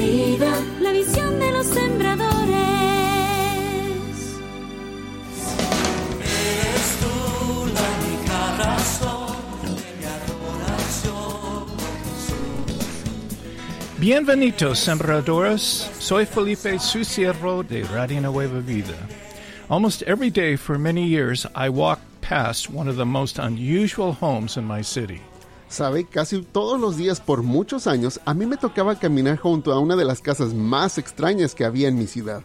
vida, la visión de los sembradores. Eres tú la única razón de mi adoración, Bienvenidos, sembradores. Soy Felipe Sucierro de Radio Nueva Vida. Almost every day for many years, I walked past one of the most unusual homes in my city. Sabe, casi todos los días por muchos años a mí me tocaba caminar junto a una de las casas más extrañas que había en mi ciudad.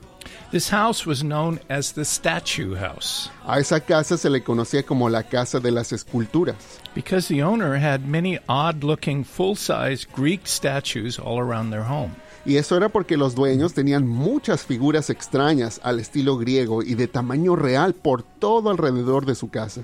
This house was known as the Statue House A esa casa se le conocía como la Casa de las Esculturas, because the owner had many odd looking full size Greek statues all around their home. Y eso era porque los dueños tenían muchas figuras extrañas al estilo griego y de tamaño real por todo alrededor de su casa.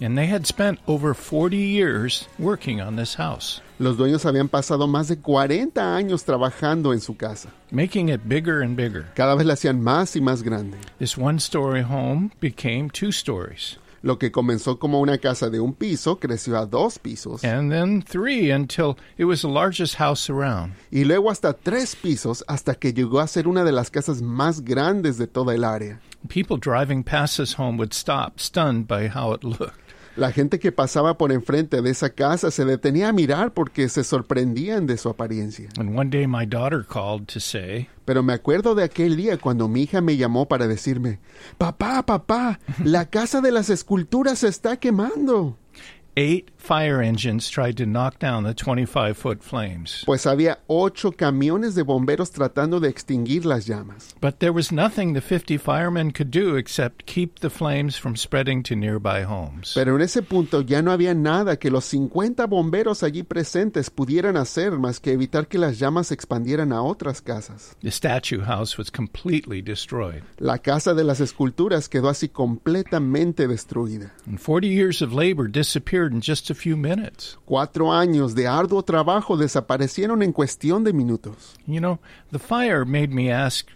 And they had spent over 40 years working on this house, Los dueños habían pasado más de 40 años trabajando en su casa. making it bigger and bigger. Cada vez la hacían más y más grande. This one story home became two stories, Lo que comenzó como una casa de un piso creció a dos pisos and then three until it was the largest house around. y luego hasta tres pisos hasta que llegó a ser una de las casas más grandes de toda el área. People driving past this home would stop, stunned by how it looked. La gente que pasaba por enfrente de esa casa se detenía a mirar porque se sorprendían de su apariencia. And one day my daughter called to say, Pero me acuerdo de aquel día cuando mi hija me llamó para decirme, Papá, papá, la casa de las esculturas se está quemando. eight fire engines tried to knock down the 25 foot flames. Pues había ocho camiones de bomberos tratando de extinguir las llamas. But there was nothing the 50 firemen could do except keep the flames from spreading to nearby homes. Pero en ese punto ya no había nada que los 50 bomberos allí presentes pudieran hacer más que evitar que las llamas se expandieran a otras casas. The statue house was completely destroyed. La casa de las esculturas quedó así completamente destruida. And 40 years of labor disappeared in just a few minutes. Cuatro años de arduo trabajo desaparecieron en cuestión de minutos. You know, the fire made me ask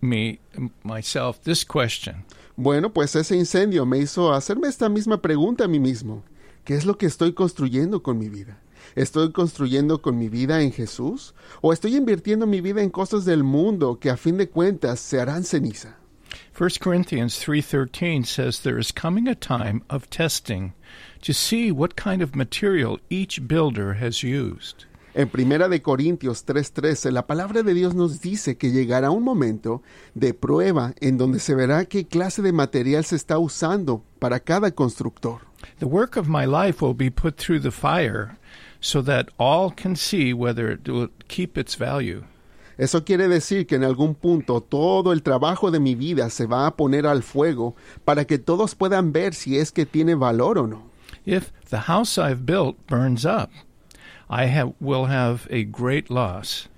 me myself this question. Bueno, pues ese incendio me hizo hacerme esta misma pregunta a mí mismo. ¿Qué es lo que estoy construyendo con mi vida? ¿Estoy construyendo con mi vida en Jesús? ¿O estoy invirtiendo mi vida en cosas del mundo que a fin de cuentas se harán ceniza? 1 Corinthians 3:13 says there is coming a time of testing to see what kind of material each builder has used. En Primera de Corintios 3:13, la palabra de Dios nos dice que llegará un momento de prueba en donde se verá qué clase de material se está usando para cada constructor. The work of my life will be put through the fire so that all can see whether it will keep its value. Eso quiere decir que en algún punto todo el trabajo de mi vida se va a poner al fuego para que todos puedan ver si es que tiene valor o no. If the house I've built burns up, I will have a great loss.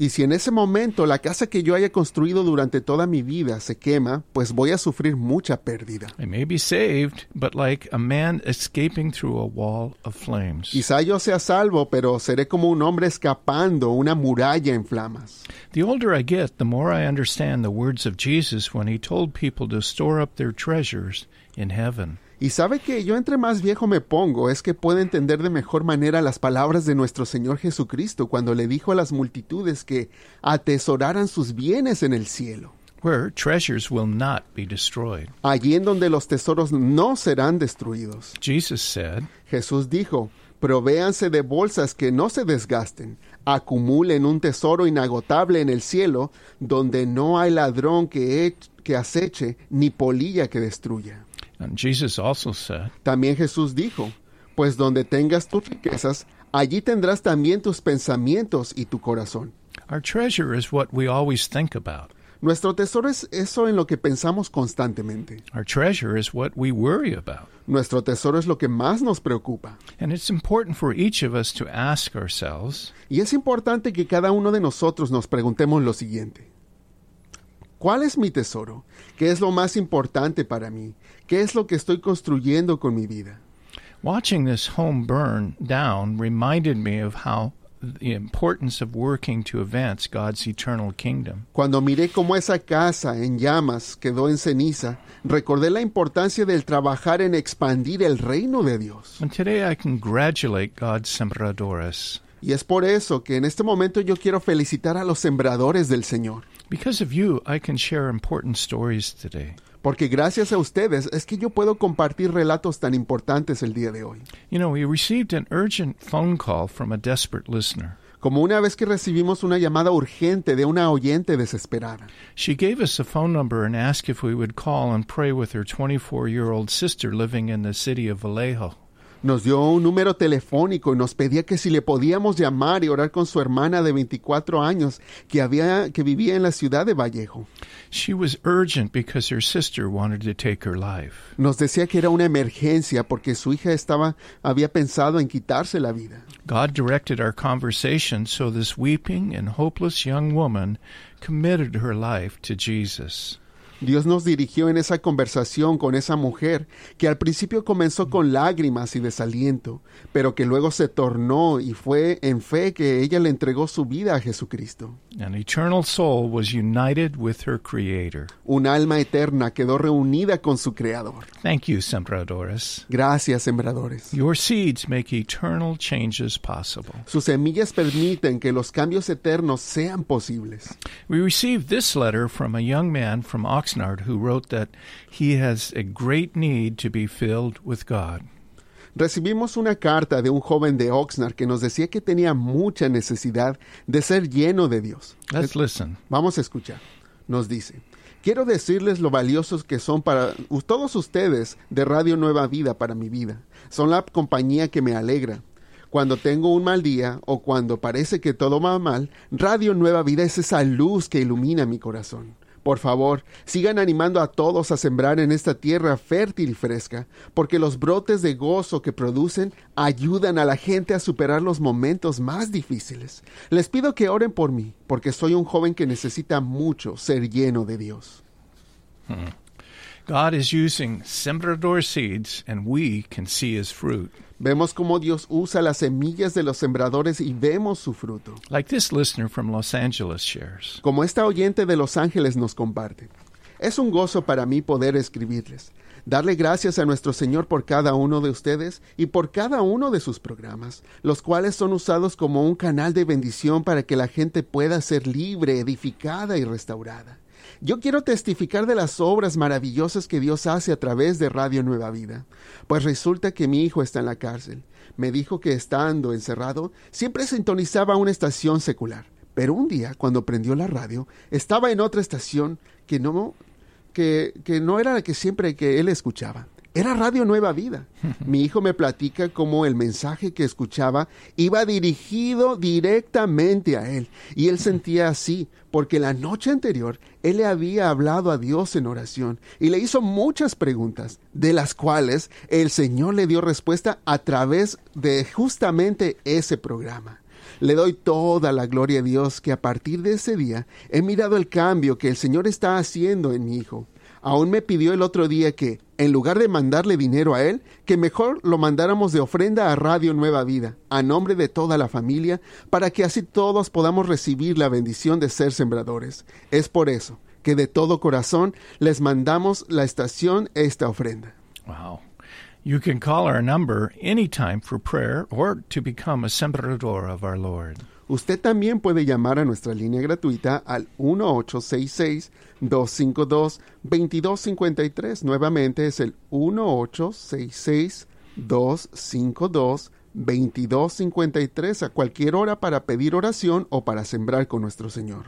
Y si en ese momento la casa que yo haya construido durante toda mi vida se quema, pues voy a sufrir mucha pérdida. I may be saved, but like a man escaping through a wall of flames. Quizá yo sea salvo, pero seré como un hombre escapando una muralla en flamas. The older I get, the more I understand the words of Jesus when he told people to store up their treasures in heaven. Y sabe que yo entre más viejo me pongo es que puedo entender de mejor manera las palabras de nuestro Señor Jesucristo cuando le dijo a las multitudes que atesoraran sus bienes en el cielo, where treasures will not be destroyed. allí en donde los tesoros no serán destruidos. Jesus said, Jesús dijo, provéanse de bolsas que no se desgasten, acumulen un tesoro inagotable en el cielo, donde no hay ladrón que, que aceche, ni polilla que destruya. And Jesus also said, También Jesús dijo, pues donde tengas tus riquezas, allí tendrás también tus pensamientos y tu corazón. Our treasure is what we always think about. Nuestro tesoro es eso en lo que pensamos constantemente. Our treasure is what we worry about. Nuestro tesoro es lo que más nos preocupa. And it's important for each of us to ask ourselves, Y es importante que cada uno de nosotros nos preguntemos lo siguiente. ¿Cuál es mi tesoro? ¿Qué es lo más importante para mí? ¿Qué es lo que estoy construyendo con mi vida? watching this home burn down reminded me of how the importance of working to advance God's eternal kingdom. Cuando miré cómo esa casa en llamas quedó en ceniza, recordé la importancia del trabajar en expandir el reino de Dios. And today I congratulate God's sembradores. Y es por eso que en este momento yo quiero felicitar a los sembradores del Señor. Because of you, I can share important stories today. Porque gracias a ustedes es que yo puedo compartir relatos tan importantes el día de hoy. You know, we received an urgent phone call from a desperate listener. Como una vez que recibimos una llamada urgente de una oyente desesperada. She gave us a phone number and asked if we would call and pray with her 24 year old sister living in the city of Vallejo. Nos dio un número telefónico y nos pedía que si le podíamos llamar y orar con su hermana de 24 años que, había, que vivía en la ciudad de Vallejo. She was urgent because her sister wanted to take her life. Nos decía que era una emergencia porque su hija estaba, había pensado en quitarse la vida. God directed our conversation so this weeping and hopeless young woman committed her life to Jesus. Dios nos dirigió en esa conversación con esa mujer que al principio comenzó con lágrimas y desaliento, pero que luego se tornó y fue en fe que ella le entregó su vida a Jesucristo. An eternal soul was united with her Creator. Un alma eterna quedó reunida con su Creador. Thank you, Sembradores. Gracias, sembradores. Your seeds make eternal changes possible. Sus semillas permiten que los cambios eternos sean posibles. We received this letter from a young man from Oxnard who wrote that he has a great need to be filled with God. Recibimos una carta de un joven de Oxnard que nos decía que tenía mucha necesidad de ser lleno de Dios. Let's listen. Vamos a escuchar. Nos dice, quiero decirles lo valiosos que son para todos ustedes de Radio Nueva Vida para mi vida. Son la compañía que me alegra. Cuando tengo un mal día o cuando parece que todo va mal, Radio Nueva Vida es esa luz que ilumina mi corazón. Por favor, sigan animando a todos a sembrar en esta tierra fértil y fresca, porque los brotes de gozo que producen ayudan a la gente a superar los momentos más difíciles. Les pido que oren por mí, porque soy un joven que necesita mucho ser lleno de Dios. God is using Sembrador seeds, and we can see his fruit. Vemos cómo Dios usa las semillas de los sembradores y vemos su fruto, Like this listener from Los Angeles shares. como esta oyente de Los Ángeles nos comparte. Es un gozo para mí poder escribirles, darle gracias a nuestro Señor por cada uno de ustedes y por cada uno de sus programas, los cuales son usados como un canal de bendición para que la gente pueda ser libre, edificada y restaurada. Yo quiero testificar de las obras maravillosas que Dios hace a través de Radio Nueva Vida, pues resulta que mi hijo está en la cárcel. Me dijo que estando encerrado siempre sintonizaba una estación secular, pero un día cuando prendió la radio estaba en otra estación que no que, que no era la que siempre que él escuchaba. Era Radio Nueva Vida. Mi hijo me platica cómo el mensaje que escuchaba iba dirigido directamente a él. Y él sentía así, porque la noche anterior él le había hablado a Dios en oración y le hizo muchas preguntas, de las cuales el Señor le dio respuesta a través de justamente ese programa. Le doy toda la gloria a Dios que a partir de ese día he mirado el cambio que el Señor está haciendo en mi hijo. Aún me pidió el otro día que, en lugar de mandarle dinero a él, que mejor lo mandáramos de ofrenda a Radio Nueva Vida, a nombre de toda la familia, para que así todos podamos recibir la bendición de ser sembradores. Es por eso que de todo corazón les mandamos la estación esta ofrenda. Wow. You can call our number anytime for prayer or to become a Sembrador of our Lord. Usted también puede llamar a nuestra línea gratuita al 1866-252-2253. Nuevamente es el 1866-252-2253 a cualquier hora para pedir oración o para sembrar con nuestro Señor.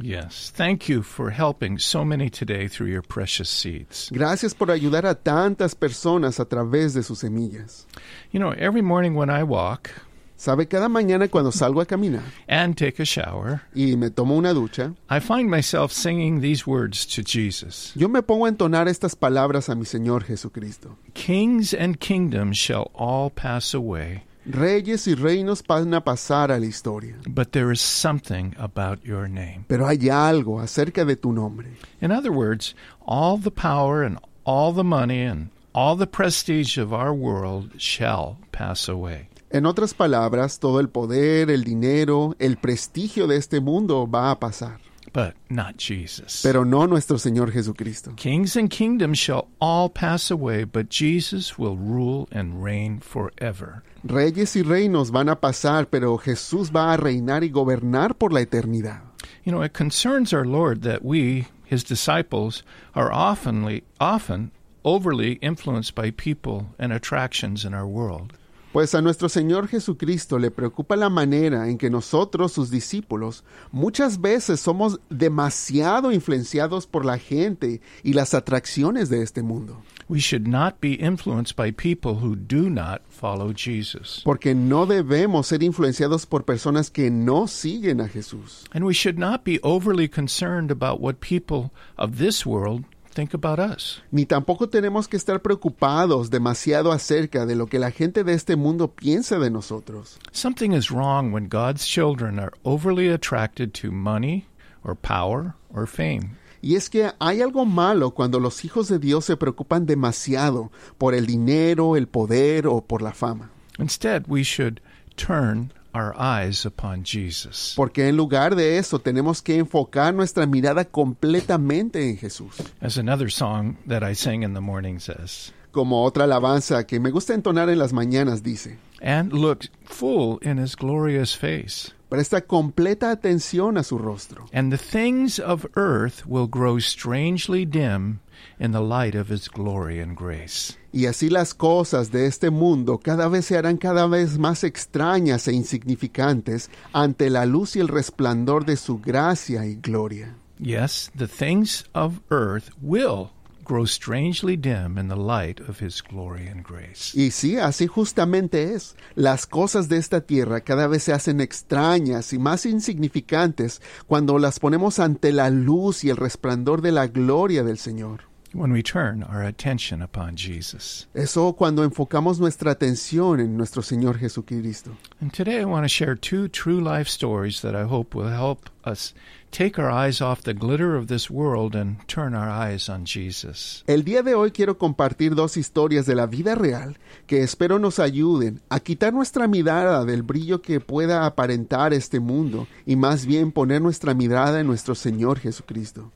Yes. Thank you for helping so many today through your precious seeds. Gracias por ayudar a tantas personas a través de sus semillas. You know, every morning when I walk Sabe, cada mañana cuando salgo a caminar and take a shower, y me tomo una ducha, I find myself singing these words to Jesus yo me pongo a entonar estas palabras a mi Señor Jesucristo. Kings and kingdoms shall all pass away, Reyes y reinos van a pasar a la historia, but there is something about your name. pero hay algo acerca de tu nombre. In other words, all the power and all the money and all the prestige of our world shall pass away. En otras palabras, todo el poder, el dinero, el prestigio de este mundo va a pasar. but not Jesus. pero no nuestro Señor Jesucristo. Kings and kingdoms shall all pass away, but Jesus will rule and reign forever. Reyes y reinos van a pasar, pero Jesús va a reinar y gobernar por la eternidad. You know, it concerns our Lord that we, his disciples, are oftenly, often overly influenced by people and attractions in our world. Pues a nuestro Señor Jesucristo le preocupa la manera en que nosotros, sus discípulos, muchas veces somos demasiado influenciados por la gente y las atracciones de este mundo. We should not be influenced by people who do not follow Jesus. Porque no debemos ser influenciados por personas que no siguen a Jesús. And we should not be overly concerned about what people of this world think about us. Ni tampoco tenemos que estar preocupados demasiado acerca de lo que la gente de este mundo piensa de nosotros. Something is wrong when God's children are overly attracted to money or power or fame. Y es que hay algo malo cuando los hijos de Dios se preocupan demasiado por el dinero, el poder o por la fama. Instead, we should turn our eyes upon Jesus. Porque en lugar de eso tenemos que enfocar nuestra mirada completamente en Jesús. As another song that I sang in the morning says, Como otra alabanza que me gusta entonar en las mañanas dice, and look full in his glorious face. presta completa atención a su rostro. And the things of earth will grow strangely dim in the light of his glory and grace. Y así las cosas de este mundo cada vez se harán cada vez más extrañas e insignificantes ante la luz y el resplandor de su gracia y gloria. Yes, the things of earth will grow strangely dim in the light of his glory and grace. Y sí, así justamente es. Las cosas de esta tierra cada vez se hacen extrañas y más insignificantes cuando las ponemos ante la luz y el resplandor de la gloria del Señor. When we turn our attention upon Jesus. Eso cuando enfocamos nuestra atención en nuestro Señor Jesucristo. And today I want to share two true life stories that I hope will help us take our eyes off the glitter of this world and turn our eyes on Jesus. El día de hoy quiero compartir dos historias de la vida real que espero nos ayuden a quitar nuestra mirada del brillo que pueda aparentar este mundo y más bien poner nuestra mirada en nuestro Señor Jesucristo.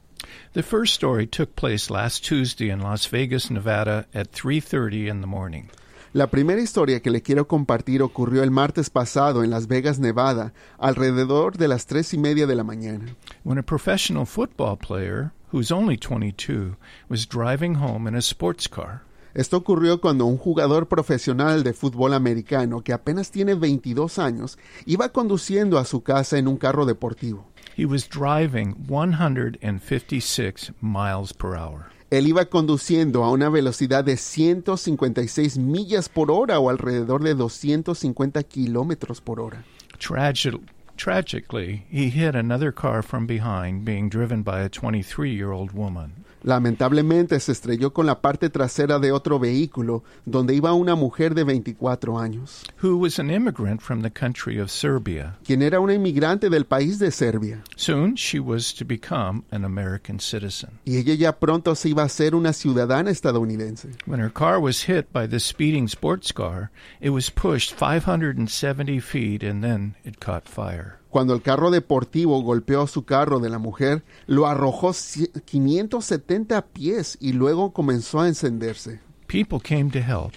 The first story took place last Tuesday in Las Vegas, Nevada at 3:30 in the morning. La primera historia que le quiero compartir ocurrió el martes pasado en Las Vegas, Nevada, alrededor de las tres y media de la mañana. when a professional football player, who's only 22, was driving home in a sports car. Esto ocurrió cuando un jugador profesional de fútbol americano que apenas tiene 22 años iba conduciendo a su casa en un carro deportivo. He was driving 156 miles per hour. Él iba conduciendo a una velocidad de 156 millas por hora o alrededor de 250 kilómetros por hora. Tragi- tragically, he hit another car from behind being driven by a 23 year old woman. Lamentablemente se estrelló con la parte trasera de otro vehículo donde iba una mujer de 24 años, Who was an immigrant from the country of Serbia. quien era una inmigrante del país de Serbia. Soon she was to become an American citizen. Y ella ya pronto se iba a ser una ciudadana estadounidense. When her car was hit by the speeding sports car, it was pushed 570 feet and then it caught fire. Cuando el carro deportivo golpeó su carro de la mujer, lo arrojó ci- 570 pies y luego comenzó a encenderse. People came to help,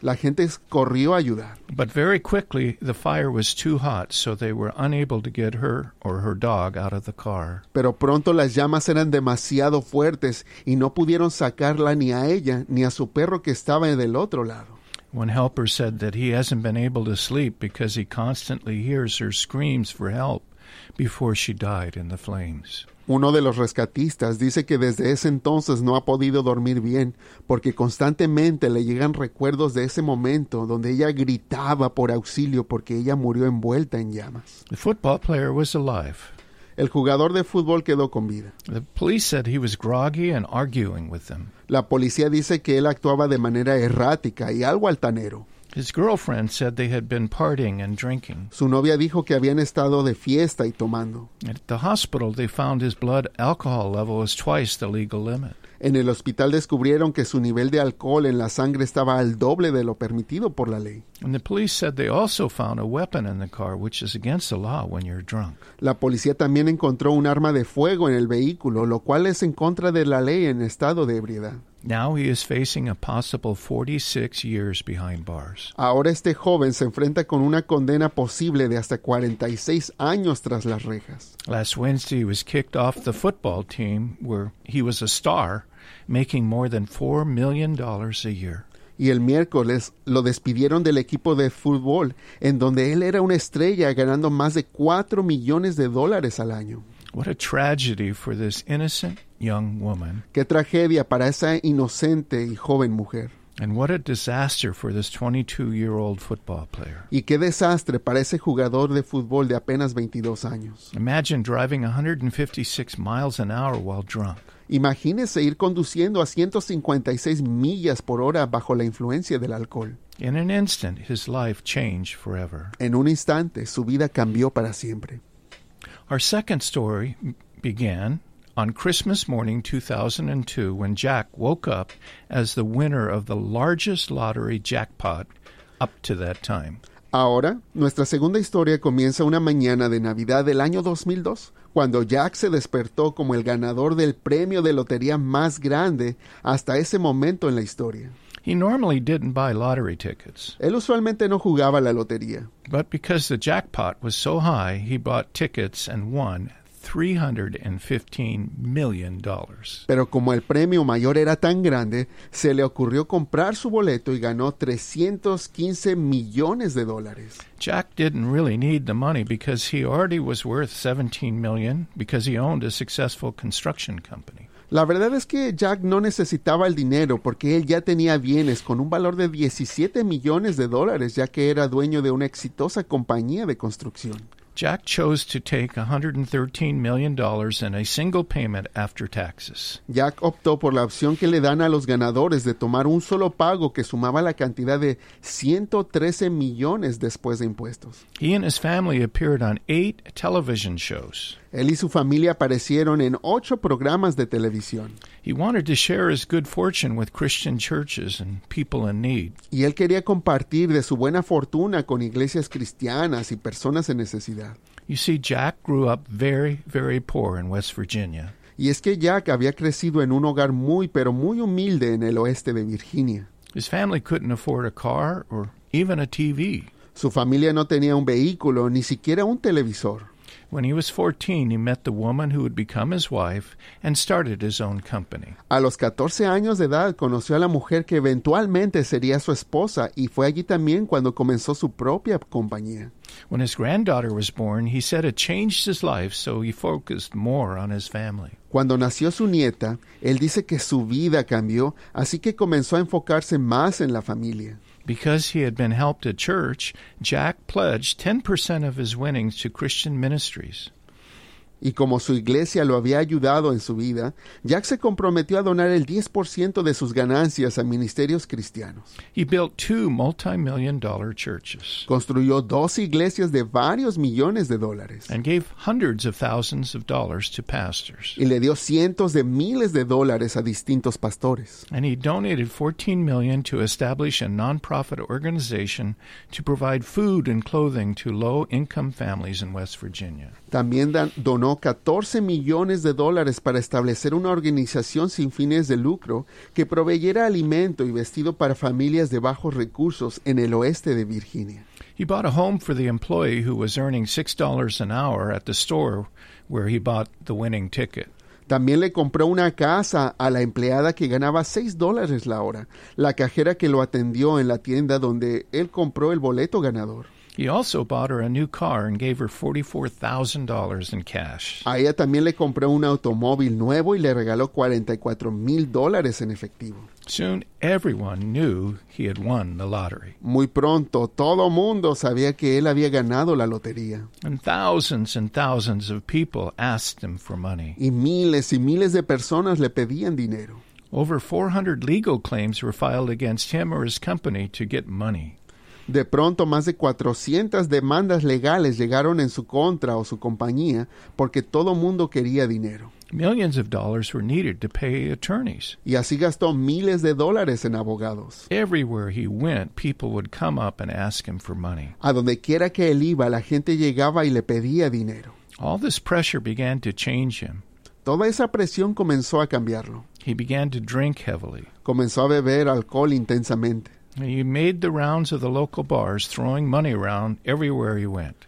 La gente corrió a ayudar, but very quickly the fire was too hot, so they were unable to get her or her dog out of the car. pero pronto las llamas eran demasiado fuertes y no pudieron sacarla ni a ella ni a su perro que estaba del otro lado. One helper said that he hasn't been able to sleep because he constantly hears her screams for help before she died in the flames. Uno de los rescatistas dice que desde ese entonces no ha podido dormir bien porque constantemente le llegan recuerdos de ese momento donde ella gritaba por auxilio porque ella murió envuelta en llamas. The football player was alive. El jugador de fútbol quedó con vida. The police said he was groggy and arguing with them. La policía dice que él actuaba de manera errática y algo altanero. His girlfriend said they had been partying and drinking. Su novia dijo que habían estado de fiesta y tomando. At the hospital, they found his blood alcohol level was twice the legal limit. En el hospital descubrieron que su nivel de alcohol en la sangre estaba al doble de lo permitido por la ley. And the police said they also found a weapon in the car, which is against the law when you're drunk. La policía también encontró un arma de fuego en el vehículo, lo cual es en contra de la ley en estado de ebriedad. Now he is facing a possible 46 years behind bars. Ahora este joven se enfrenta con una condena posible de hasta 46 años tras las rejas. Last Wednesday, he was kicked off the football team where he was a star, making more than $4 million a year. Y el miércoles lo despidieron del equipo de fútbol, en donde él era una estrella ganando más de 4 millones de dólares al año. What a tragedy for this innocent young woman, Qué tragedia para esa inocente y joven mujer. and what a disaster for this 22 year old football player. Y qué desastre para ese jugador de fútbol de apenas 22 años. Imagine driving 156 miles an hour while drunk. Imagínese ir conduciendo a 156 millas por hora bajo la influencia del alcohol. In an instant, his life changed forever. En un instante, su vida cambió para siempre. Our second story began on Christmas morning 2002 when Jack woke up as the winner of the largest lottery jackpot up to that time. Ahora, nuestra segunda historia comienza una mañana de Navidad del año 2002, cuando Jack se despertó como el ganador del premio de lotería más grande hasta ese momento en la historia. He normally didn't buy lottery tickets, Él usualmente no jugaba la lotería, but because the jackpot was so high, he bought tickets and won $315 million. pero como el premio mayor era tan grande, se le ocurrió comprar su boleto y ganó 315 millones de dólares. Jack didn't really need the money because he already was worth 17 million because he owned a successful construction company. La verdad es que Jack no necesitaba el dinero porque él ya tenía bienes con un valor de 17 millones de dólares ya que era dueño de una exitosa compañía de construcción. Jack chose to take $113 million in a single payment after taxes. Jack optó por la opción que le dan a los ganadores de tomar un solo pago que sumaba la cantidad de 113 millones después de impuestos. He and his family appeared on eight television shows. Él y su familia aparecieron en ocho programas de televisión He wanted to share his good fortune with Christian churches and people in need. y él quería compartir de su buena fortuna con iglesias cristianas y personas en necesidad. You see, Jack grew up very, very poor in West Virginia. Y es que Jack había crecido en un hogar muy pero muy humilde en el oeste de Virginia. His family couldn't afford a car or even a TV. Su familia no tenía un vehículo, ni siquiera un televisor. When he was 14, he met the woman who would become his wife and started his own company. A los 14 años de edad conoció a la mujer que eventualmente sería su esposa y fue allí también cuando comenzó su propia compañía. When his granddaughter was born, he said it changed his life, so he focused more on his family. Cuando nació su nieta, él dice que su vida cambió, así que comenzó a enfocarse más en la familia. Because he had been helped at church, Jack pledged 10% of his winnings to Christian ministries. Y como su iglesia lo había ayudado en su vida, Jack se comprometió a donar el 10% de sus ganancias a ministerios cristianos. He built two multi million dollar churches Construyó dos iglesias de varios millones de dólares and gave hundreds of thousands of dollars to pastors. y le dio cientos de miles de dólares a distintos pastores. And he donated 14 million to establish a nonprofit organization to provide food and clothing to low-income families in West Virginia. También dan- donó 14 millones de dólares para establecer una organización sin fines de lucro que proveyera alimento y vestido para familias de bajos recursos en el oeste de Virginia. He bought a home for the employee who was earning $6 an hour at the store where he bought the winning ticket. También le compró una casa a la empleada que ganaba 6 dólares la hora, la cajera que lo atendió en la tienda donde él compró el boleto ganador. He also bought her a new car and gave her $44,000 in cash. A ella también le compró un automóvil nuevo y le regaló 44 mil dólares en efectivo. Soon everyone knew he had won the lottery, Muy pronto todo mundo sabía que él había ganado la lotería. and thousands and thousands of people asked him for money. y miles y miles de personas le pedían dinero. Over 400 legal claims were filed against him or his company to get money. De pronto más de 400 demandas legales llegaron en su contra o su compañía porque todo mundo quería dinero. Millions of dollars were needed to pay attorneys. y así gastó miles de dólares en abogados. Everywhere he went, people would come up and ask him for money. A donde quiera que él iba, la gente llegaba y le pedía dinero. All this pressure began to change him. Toda esa presión comenzó a cambiarlo. He began to drink heavily. Comenzó a beber alcohol intensamente. He made the rounds of the local bars, throwing money around everywhere he went.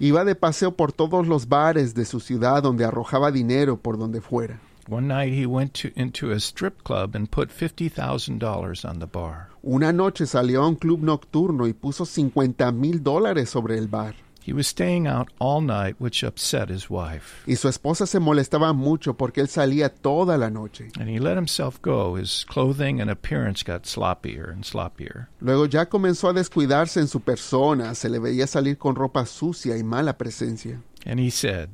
Iba de paseo por todos los bares de su ciudad donde arrojaba dinero por donde fuera. One night he went to, into a strip club and put $50,000 on the bar. Una noche salió a un club nocturno y puso 50 mil dólares sobre el bar. He was staying out all night, which upset his wife. Y su esposa se molestaba mucho porque él salía toda la noche. And he let himself go. His clothing and appearance got sloppier and sloppier. Luego ya comenzó a descuidarse en su persona, se le veía salir con ropa sucia y mala presencia. And he said,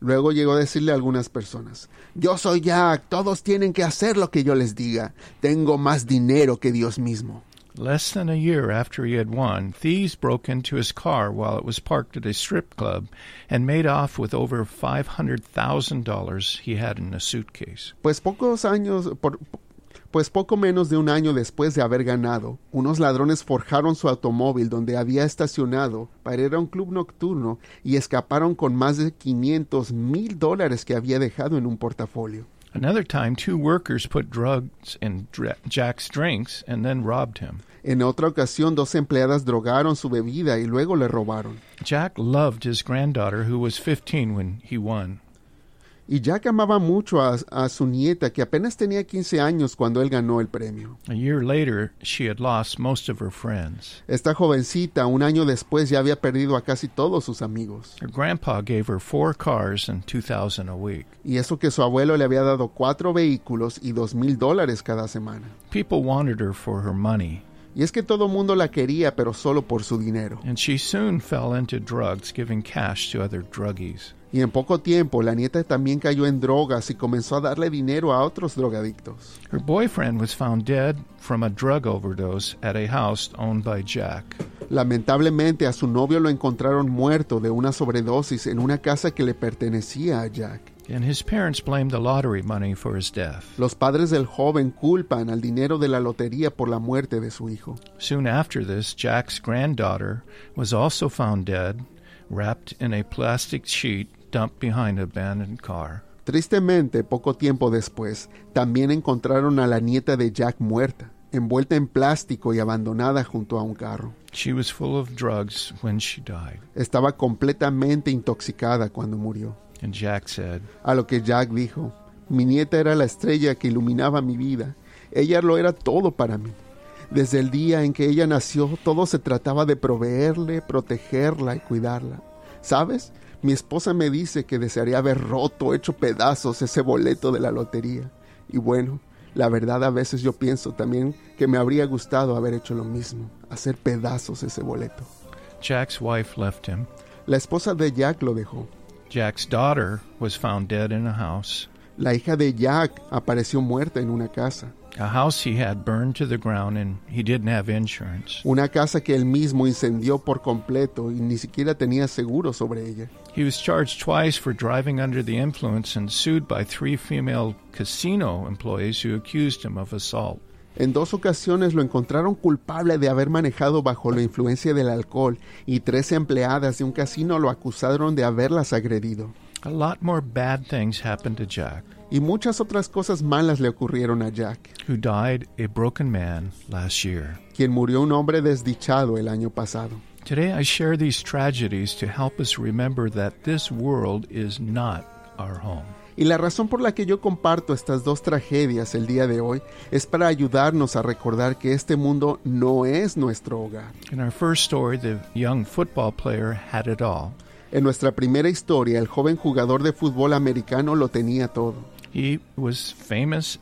Luego llegó a decirle a algunas personas, Yo soy Jack, todos tienen que hacer lo que yo les diga. Tengo más dinero que Dios mismo. Less than a year after he had won, thieves broke into his car while it was parked at a strip club and made off with over $500,000 he had in a suitcase. Pues pocos años, por- pues poco menos de un año después de haber ganado, unos ladrones forjaron su automóvil donde había estacionado para ir a un club nocturno y escaparon con más de 500 mil dólares que había dejado en un portafolio. Another time, two workers put drugs in Jack's drinks and then robbed him. En otra ocasión, dos empleadas drogaron su bebida y luego le robaron. Jack loved his granddaughter, who was 15 when he won. Y Jack amaba mucho a, a su nieta, que apenas tenía 15 años cuando él ganó el premio. A year later, she had lost most of her friends. Esta jovencita, un año después, ya había perdido a casi todos sus amigos. Her grandpa gave her four cars and 2000 a week. Y eso que su abuelo le había dado cuatro vehículos y dos mil dólares cada semana. People wanted her for her money, Y es que todo mundo la quería, pero solo por su dinero. and she soon fell into drugs, giving cash to other druggies. Y en poco tiempo, la nieta también cayó en drogas y comenzó a darle dinero a otros drogadictos. Her boyfriend was found dead from a drug overdose at a house owned by Jack. Lamentablemente, a su novio lo encontraron muerto de una sobredosis en una casa que le pertenecía a Jack. And his parents blamed the lottery money for his death. Los padres del joven culpan al dinero de la lotería por la muerte de su hijo. Soon after this, Jack's granddaughter was also found dead, wrapped in a plastic sheet dumped behind an abandoned car. Tristemente, poco tiempo después, también encontraron a la nieta de Jack muerta, envuelta en plástico y abandonada junto a un carro. She was full of drugs when she died. Estaba completamente intoxicada cuando murió. And Jack said, A lo que Jack dijo, mi nieta era la estrella que iluminaba mi vida. Ella lo era todo para mí. Desde el día en que ella nació, todo se trataba de proveerle, protegerla y cuidarla. ¿Sabes? Mi esposa me dice que desearía haber roto, hecho pedazos ese boleto de la lotería. Y bueno, la verdad a veces yo pienso también que me habría gustado haber hecho lo mismo, hacer pedazos ese boleto. Jack's wife left him. La esposa de Jack lo dejó. Jack's daughter was found dead in a house, La hija de Jack apareció muerta en una casa. a house he had burned to the ground and he didn't have insurance. Una casa que él mismo incendió por completo y ni siquiera tenía seguro sobre ella. He was charged twice for driving under the influence and sued by three female casino employees who accused him of assault. En dos ocasiones lo encontraron culpable de haber manejado bajo la influencia del alcohol y tres empleadas de un casino lo acusaron de haberlas agredido. A lot more bad things happened to Jack, Y muchas otras cosas malas le ocurrieron a Jack, who died a broken man last year. quien murió un hombre desdichado el año pasado. Today I share these tragedies to help us remember that this world is not our home. Y la razón por la que yo comparto estas dos tragedias el día de hoy es para ayudarnos a recordar que este mundo no es nuestro hogar. In our first story, the young football player had it all. En nuestra primera historia, el joven jugador de fútbol americano lo tenía todo. He was famous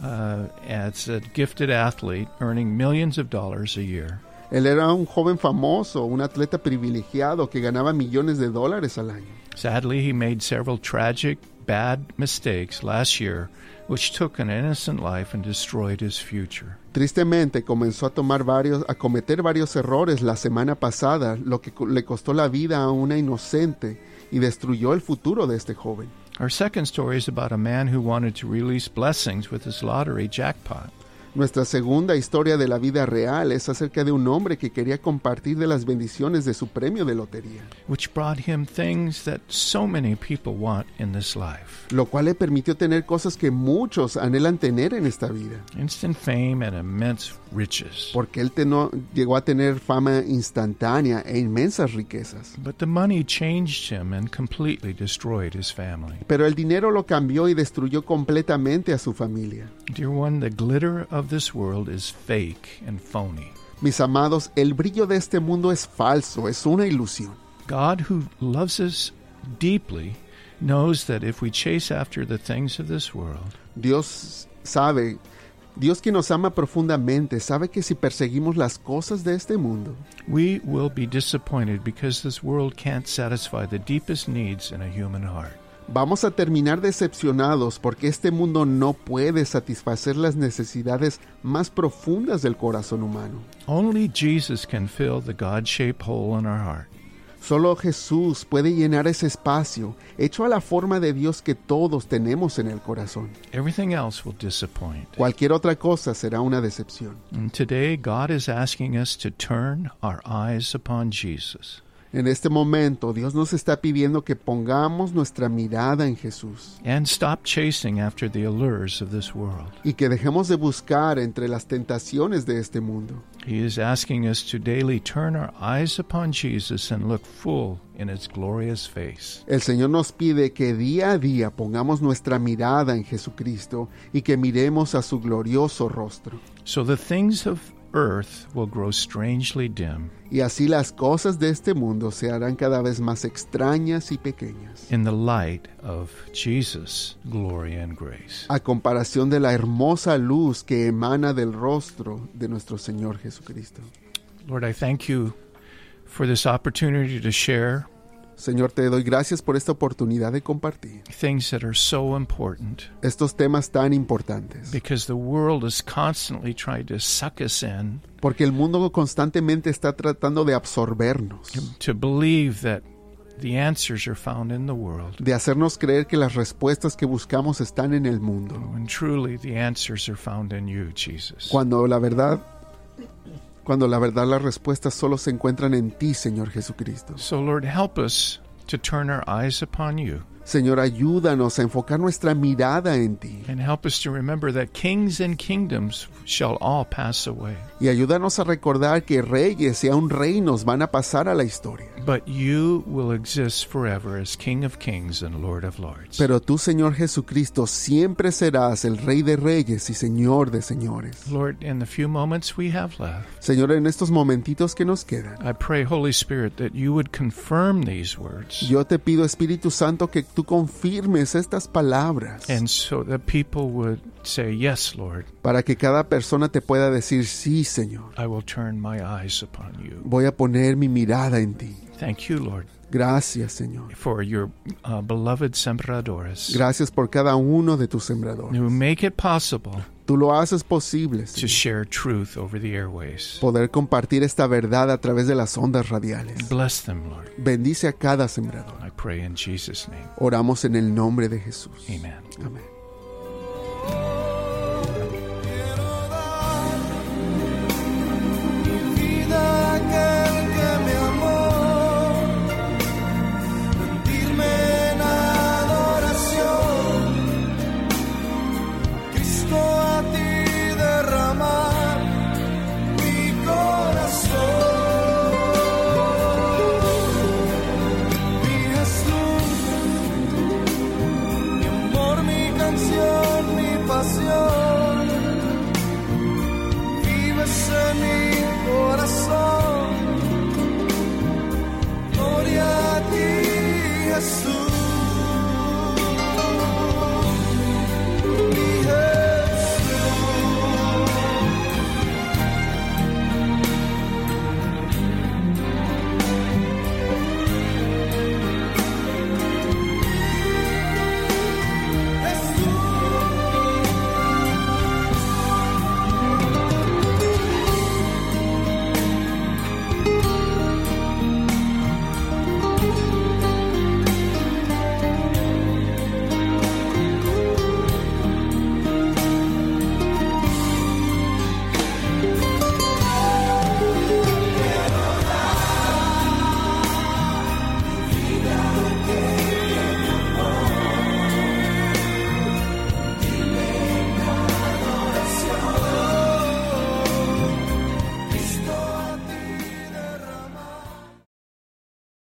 uh, as a gifted athlete, earning millions of dollars a year. Él era un joven famoso, un atleta privilegiado que ganaba millones de dólares al año. Sadly, he made several tragic, bad mistakes last year, which took an innocent life and destroyed his future. Tristemente comenzó a tomar varios, a cometer varios errores la semana pasada, lo que le costó la vida a una inocente y destruyó el futuro de este joven. Our second story is about a man who wanted to release blessings with his lottery jackpot. Nuestra segunda historia de la vida real es acerca de un hombre que quería compartir de las bendiciones de su premio de lotería, which brought him things that so many people want in this life lo cual le permitió tener cosas que muchos anhelan tener en esta vida, instant fame and immense riches. porque él teno- llegó a tener fama instantánea e inmensas riquezas. But the money changed him and completely destroyed his family. Pero el dinero lo cambió y destruyó completamente a su familia. Dear one, the glitter of this world is fake and phony. Mis amados, el brillo de este mundo es falso, es una ilusión. God, who loves us deeply, knows that if we chase after the things of this world, Dios sabe, Dios que nos ama profundamente, sabe que si perseguimos las cosas de este mundo, we will be disappointed because this world can't satisfy the deepest needs in a human heart. Vamos a terminar decepcionados porque este mundo no puede satisfacer las necesidades más profundas del corazón humano. Only Jesus can fill the God shaped hole in our heart. Solo Jesús puede llenar ese espacio hecho a la forma de Dios que todos tenemos en el corazón. Everything else will disappoint. Cualquier otra cosa será una decepción. And today, God is asking us to turn our eyes upon Jesus En este momento Dios nos está pidiendo que pongamos nuestra mirada en Jesús and stop chasing after the allures of this world. y que dejemos de buscar entre las tentaciones de este mundo. He is asking us to daily turn our eyes upon Jesus and look full in his glorious face. El Señor nos pide que día a día pongamos nuestra mirada en Jesucristo y que miremos a su glorioso rostro. So the things of earth will grow strangely dim Y así las cosas de este mundo se harán cada vez más extrañas y pequeñas, in the light of Jesus' glory and grace. a comparación de la hermosa luz que emana del rostro de nuestro Señor Jesucristo. Lord, I thank you for this opportunity to share Señor, te doy gracias por esta oportunidad de compartir things that are so important. estos temas tan importantes, because the world is constantly trying to suck us in porque el mundo constantemente está tratando de absorbernos, to believe that the answers are found in the world. de hacernos creer que las respuestas que buscamos están en el mundo, when truly the answers are found in you, Jesus. cuando la verdad cuando la verdad las respuestas solo se encuentran en ti, Señor Jesucristo. So, Lord, help us to turn our eyes upon you Señor, ayúdanos a enfocar nuestra mirada en ti and help us to remember that kings and kingdoms shall all pass away, y ayúdanos a recordar que reyes y aun reinos van a pasar a la historia. but you will exist forever as King of kings and Lord of lords. Pero tú, Señor Jesucristo, siempre serás el Rey de Reyes y Señor de Señores. Lord, in the few moments we have left, Señor, en estos momentitos que nos quedan, I pray, Holy Spirit, that you would confirm these words yo te pido, Espíritu Santo, que tú confirmes estas palabras and so that people would say, Yes, Lord, para que cada persona te pueda decir, sí, Señor, I will turn my eyes upon you. voy a poner mi mirada en ti. Thank you, Lord, Gracias, Señor. for your uh, beloved sembradores Gracias por cada uno de tus sembradores. who make it possible Tú lo haces posible, to Señor. share truth over the airways. poder compartir esta verdad a través de las ondas radiales. Bless them, Lord. Bendice a cada sembrador. Pray in Jesus' name. Oramos en el nombre de Jesús. Amen. Amén.